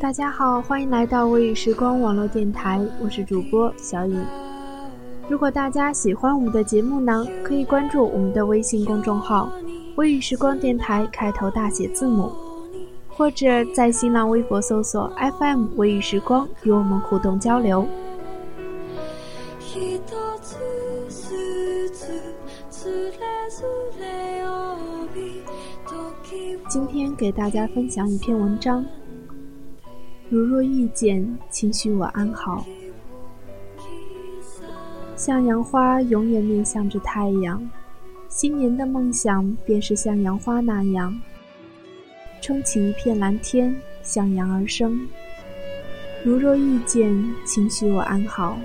大家好，欢迎来到微雨时光网络电台，我是主播小雨。如果大家喜欢我们的节目呢，可以关注我们的微信公众号“微雨时光电台”，开头大写字母，或者在新浪微博搜索 FM 微雨时光，与我们互动交流。今天给大家分享一篇文章。如若遇见，请许我安好。向阳花永远面向着太阳，新年的梦想便是向阳花那样，撑起一片蓝天，向阳而生。如若遇见，请许我安好。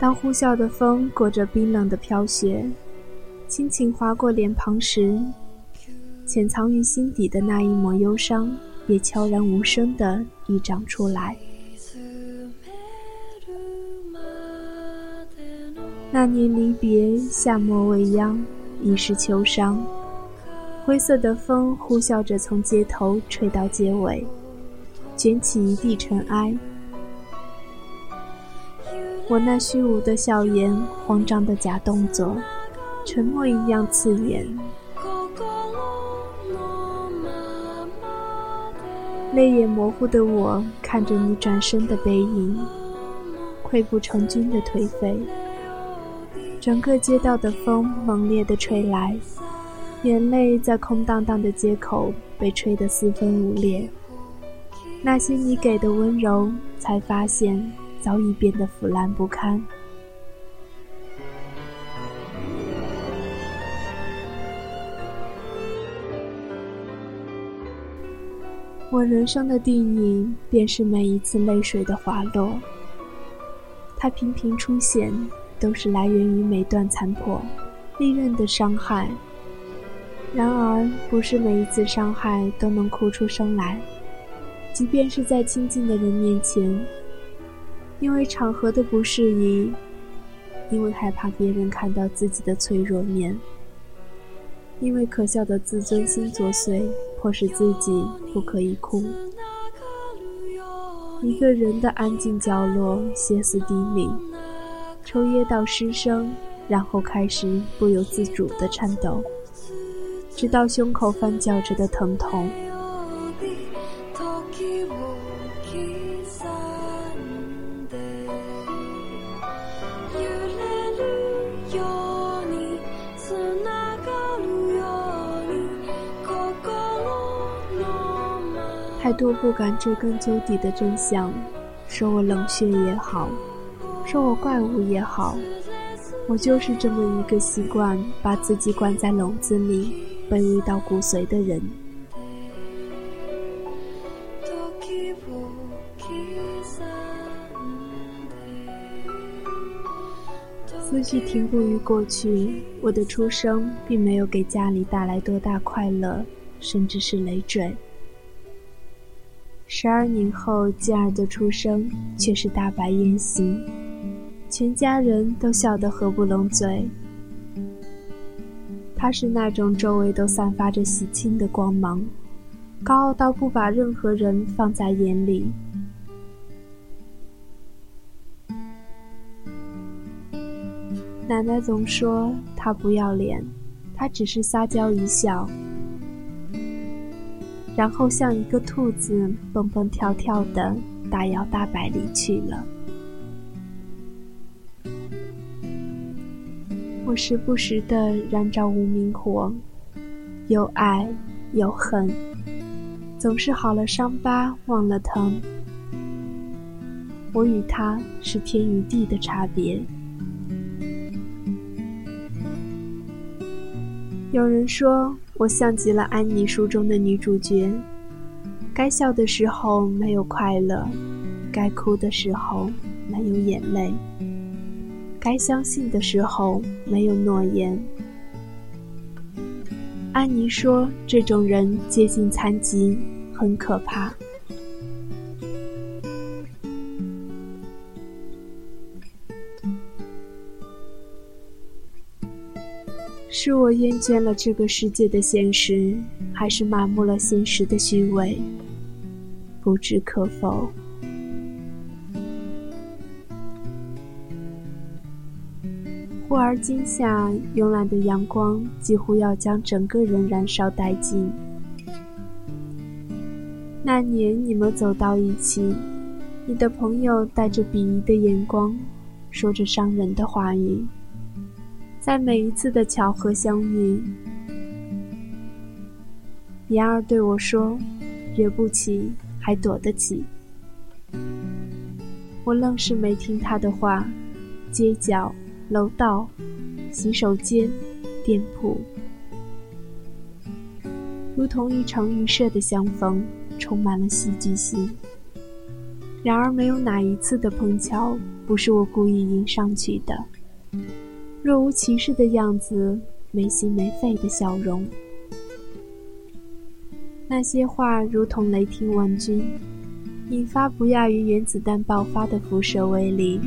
当呼啸的风裹着冰冷的飘雪，轻轻划过脸庞时。潜藏于心底的那一抹忧伤，也悄然无声地溢长出来。那年离别，夏末未央，已是秋伤。灰色的风呼啸着从街头吹到街尾，卷起一地尘埃。我那虚无的笑颜，慌张的假动作，沉默一样刺眼。泪眼模糊的我，看着你转身的背影，溃不成军的颓废。整个街道的风猛烈地吹来，眼泪在空荡荡的街口被吹得四分五裂。那些你给的温柔，才发现早已变得腐烂不堪。我人生的定义，便是每一次泪水的滑落。它频频出现，都是来源于每段残破、利刃的伤害。然而，不是每一次伤害都能哭出声来，即便是在亲近的人面前，因为场合的不适宜，因为害怕别人看到自己的脆弱面，因为可笑的自尊心作祟。迫使自己不可以哭，一个人的安静角落，歇斯底里，抽噎到失声，然后开始不由自主的颤抖，直到胸口翻搅着的疼痛。太多不敢追根究底的真相，说我冷血也好，说我怪物也好，我就是这么一个习惯把自己关在笼子里、卑微到骨髓的人。思绪停步于过去，我的出生并没有给家里带来多大快乐，甚至是累赘。十二年后，静儿的出生却是大摆宴席，全家人都笑得合不拢嘴。他是那种周围都散发着喜庆的光芒，高傲到不把任何人放在眼里。奶奶总说他不要脸，他只是撒娇一笑。然后像一个兔子蹦蹦跳跳的大摇大摆离去了。我时不时的燃着无名火，有爱有恨，总是好了伤疤忘了疼。我与他是天与地的差别。有人说我像极了安妮书中的女主角，该笑的时候没有快乐，该哭的时候没有眼泪，该相信的时候没有诺言。安妮说，这种人接近残疾，很可怕。是我厌倦了这个世界的现实，还是麻木了现实的虚伪？不知可否。忽而今夏，慵懒的阳光几乎要将整个人燃烧殆尽。那年你们走到一起，你的朋友带着鄙夷的眼光，说着伤人的话语。在每一次的巧合相遇，言儿对我说：“惹不起，还躲得起。”我愣是没听他的话。街角、楼道、洗手间、店铺，如同一场预设的相逢，充满了戏剧性。然而，没有哪一次的碰巧不是我故意迎上去的。若无其事的样子，没心没肺的笑容。那些话如同雷霆万钧，引发不亚于原子弹爆发的辐射威力。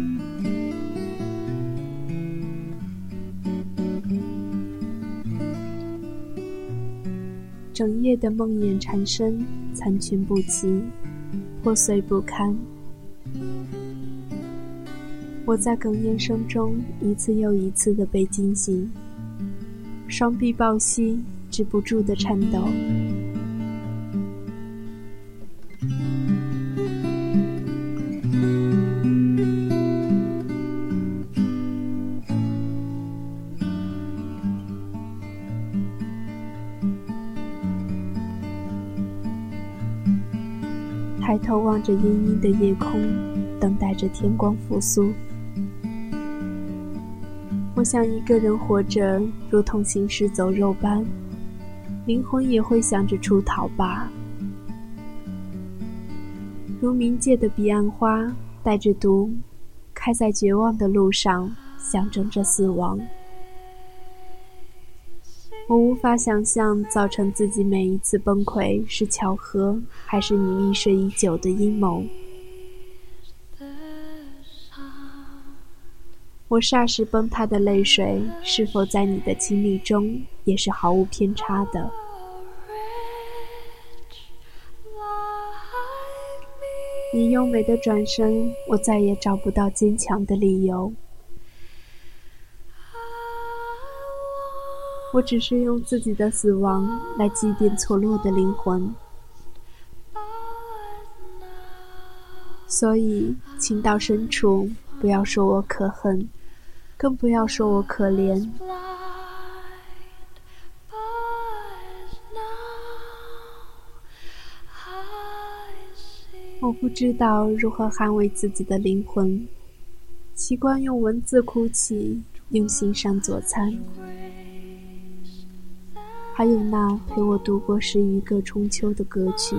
整夜的梦魇缠身，残缺不齐，破碎不堪。我在哽咽声中一次又一次的被惊醒，双臂抱膝，止不住的颤抖。抬头望着阴阴的夜空，等待着天光复苏。我想一个人活着，如同行尸走肉般，灵魂也会想着出逃吧。如冥界的彼岸花，带着毒，开在绝望的路上，象征着死亡。我无法想象，造成自己每一次崩溃是巧合，还是你预设已久的阴谋。我霎时崩塌的泪水，是否在你的经历中也是毫无偏差的？你优美的转身，我再也找不到坚强的理由。我只是用自己的死亡来祭奠错落的灵魂，所以，情到深处，不要说我可恨。更不要说我可怜。我不知道如何捍卫自己的灵魂，习惯用文字哭泣，用心上佐餐。还有那陪我度过十余个春秋的歌曲。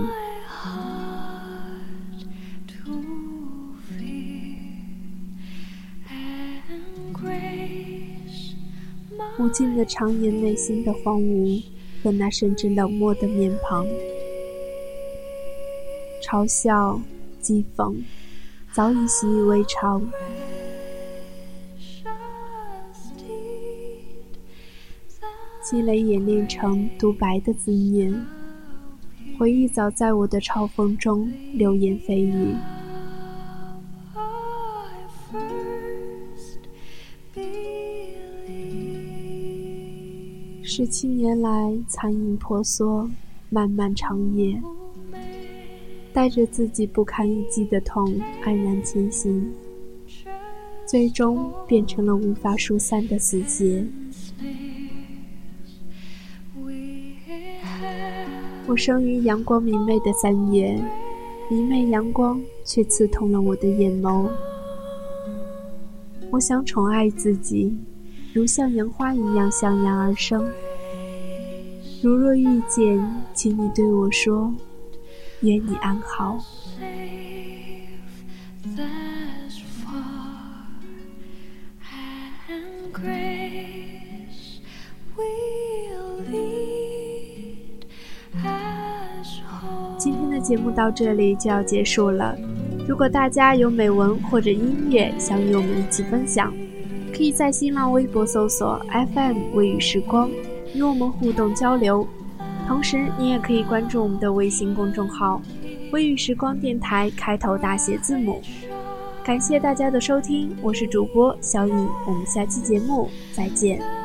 无尽的长夜，内心的荒芜和那甚至冷漠的面庞，嘲笑、讥讽，早已习以为常。积累演练成独白的字念，回忆早在我的嘲讽中流言蜚语。十七年来，残影婆娑，漫漫长夜，带着自己不堪一击的痛，安然前行。最终变成了无法疏散的死结。我生于阳光明媚的三月，明媚阳光却刺痛了我的眼眸。我想宠爱自己，如向阳花一样向阳而生。如若遇见，请你对我说：“愿你安好。”今天的节目到这里就要结束了。如果大家有美文或者音乐想与我们一起分享，可以在新浪微博搜索 FM 微雨时光，与我们互动交流。同时，你也可以关注我们的微信公众号“微雨时光电台”，开头大写字母。感谢大家的收听，我是主播小颖，我们下期节目再见。